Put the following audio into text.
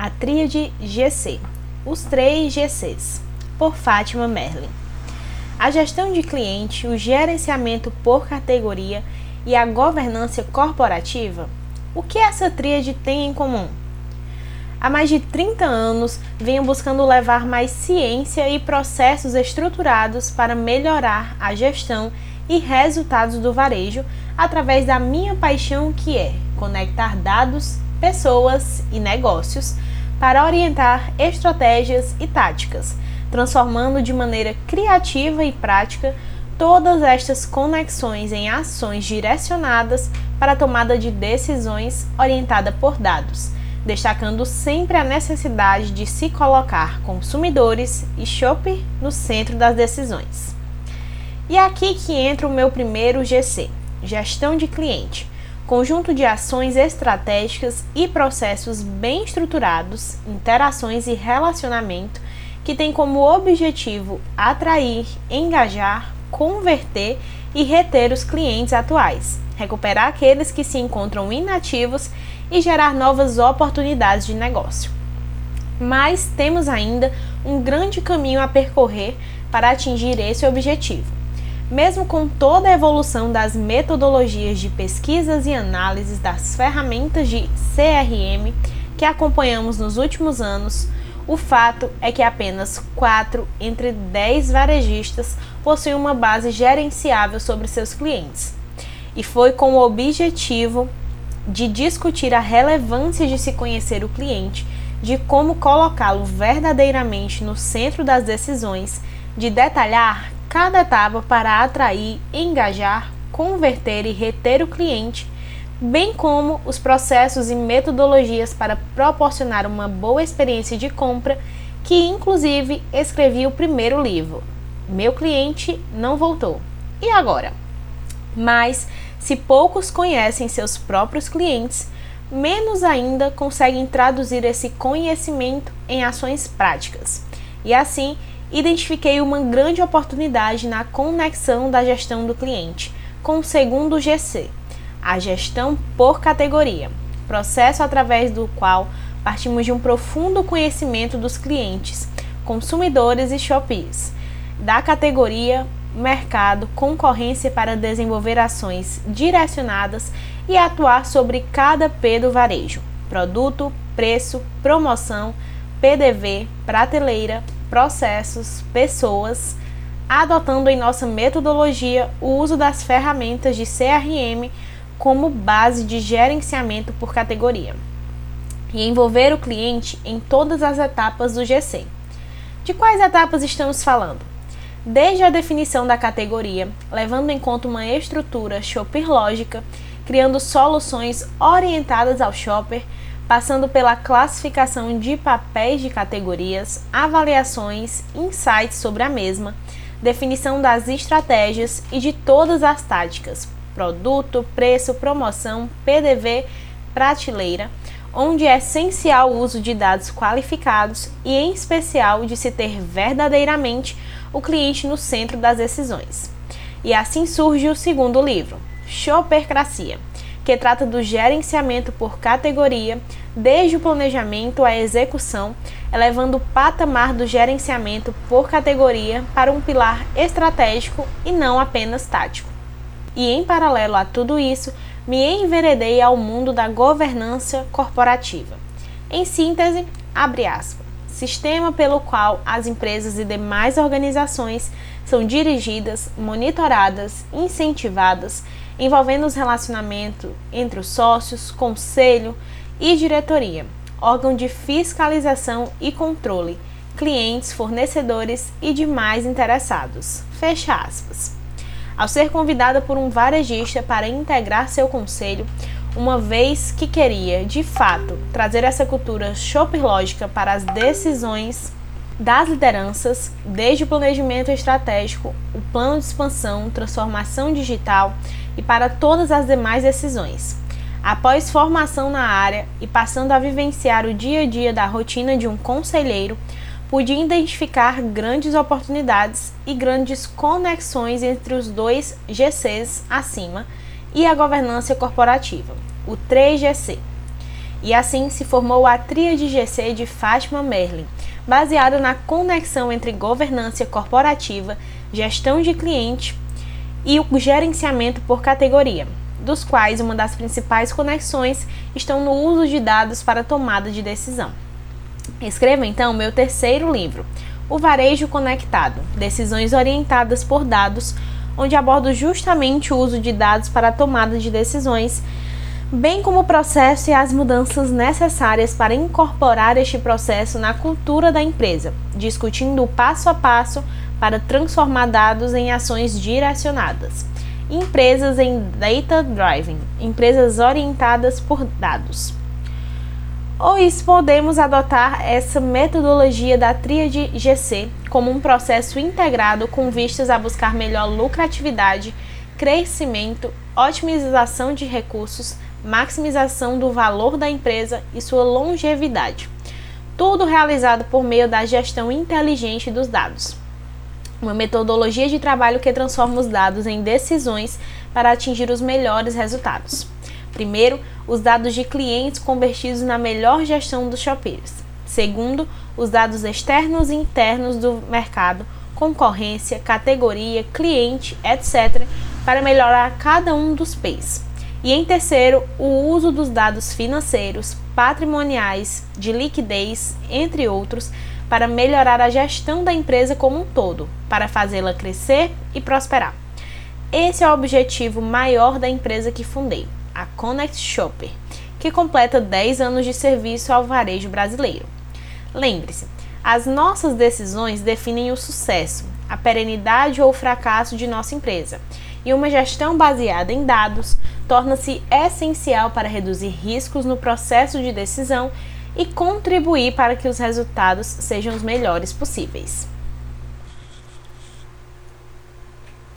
A Tríade GC, os três GCs, por Fátima Merlin. A gestão de cliente, o gerenciamento por categoria e a governança corporativa, o que essa tríade tem em comum? Há mais de 30 anos, venho buscando levar mais ciência e processos estruturados para melhorar a gestão e resultados do varejo através da minha paixão que é conectar dados, pessoas e negócios para orientar estratégias e táticas, transformando de maneira criativa e prática todas estas conexões em ações direcionadas para a tomada de decisões orientada por dados, destacando sempre a necessidade de se colocar consumidores e shopper no centro das decisões. E é aqui que entra o meu primeiro GC, gestão de cliente conjunto de ações estratégicas e processos bem estruturados, interações e relacionamento que tem como objetivo atrair, engajar, converter e reter os clientes atuais, recuperar aqueles que se encontram inativos e gerar novas oportunidades de negócio. Mas temos ainda um grande caminho a percorrer para atingir esse objetivo. Mesmo com toda a evolução das metodologias de pesquisas e análises das ferramentas de CRM que acompanhamos nos últimos anos, o fato é que apenas 4 entre 10 varejistas possuem uma base gerenciável sobre seus clientes. E foi com o objetivo de discutir a relevância de se conhecer o cliente, de como colocá-lo verdadeiramente no centro das decisões, de detalhar cada etapa para atrair, engajar, converter e reter o cliente, bem como os processos e metodologias para proporcionar uma boa experiência de compra, que inclusive escrevi o primeiro livro. Meu cliente não voltou. E agora? Mas se poucos conhecem seus próprios clientes, menos ainda conseguem traduzir esse conhecimento em ações práticas. E assim, identifiquei uma grande oportunidade na conexão da gestão do cliente com o segundo GC, a gestão por categoria, processo através do qual partimos de um profundo conhecimento dos clientes, consumidores e shoppers, da categoria, mercado, concorrência para desenvolver ações direcionadas e atuar sobre cada P do varejo: produto, preço, promoção, PDV, prateleira, processos, pessoas, adotando em nossa metodologia o uso das ferramentas de CRM como base de gerenciamento por categoria e envolver o cliente em todas as etapas do GC. De quais etapas estamos falando? Desde a definição da categoria, levando em conta uma estrutura shopper lógica, criando soluções orientadas ao shopper passando pela classificação de papéis de categorias, avaliações, insights sobre a mesma, definição das estratégias e de todas as táticas, produto, preço, promoção, PDV, prateleira, onde é essencial o uso de dados qualificados e, em especial, de se ter verdadeiramente o cliente no centro das decisões. E assim surge o segundo livro, Shoppercracia que trata do gerenciamento por categoria, desde o planejamento à execução, elevando o patamar do gerenciamento por categoria para um pilar estratégico e não apenas tático. E em paralelo a tudo isso, me enveredei ao mundo da governança corporativa. Em síntese, abre aspas, sistema pelo qual as empresas e demais organizações são dirigidas, monitoradas, incentivadas envolvendo os relacionamentos entre os sócios, conselho e diretoria, órgão de fiscalização e controle, clientes, fornecedores e demais interessados. Fecha aspas. Ao ser convidada por um varejista para integrar seu conselho, uma vez que queria, de fato, trazer essa cultura lógica para as decisões das lideranças, desde o planejamento estratégico, o plano de expansão, transformação digital e para todas as demais decisões. Após formação na área e passando a vivenciar o dia a dia da rotina de um conselheiro, pude identificar grandes oportunidades e grandes conexões entre os dois GCs acima e a governança corporativa, o 3GC. E assim se formou a Tríade GC de Fátima Merlin, baseada na conexão entre governança corporativa, gestão de cliente e o gerenciamento por categoria, dos quais uma das principais conexões estão no uso de dados para tomada de decisão. Escreva então meu terceiro livro, O Varejo Conectado: Decisões Orientadas por Dados, onde abordo justamente o uso de dados para tomada de decisões, bem como o processo e as mudanças necessárias para incorporar este processo na cultura da empresa, discutindo o passo a passo para transformar dados em ações direcionadas. Empresas em Data Driving, empresas orientadas por dados. Ou podemos adotar essa metodologia da tríade GC como um processo integrado com vistas a buscar melhor lucratividade, crescimento, otimização de recursos, maximização do valor da empresa e sua longevidade. Tudo realizado por meio da gestão inteligente dos dados. Uma metodologia de trabalho que transforma os dados em decisões para atingir os melhores resultados. Primeiro, os dados de clientes convertidos na melhor gestão dos shoppers. Segundo, os dados externos e internos do mercado, concorrência, categoria, cliente, etc., para melhorar cada um dos P's. E em terceiro, o uso dos dados financeiros, patrimoniais, de liquidez, entre outros, para melhorar a gestão da empresa como um todo, para fazê-la crescer e prosperar. Esse é o objetivo maior da empresa que fundei a Connect Shopper, que completa 10 anos de serviço ao varejo brasileiro. Lembre-se, as nossas decisões definem o sucesso, a perenidade ou o fracasso de nossa empresa, e uma gestão baseada em dados torna-se essencial para reduzir riscos no processo de decisão e contribuir para que os resultados sejam os melhores possíveis.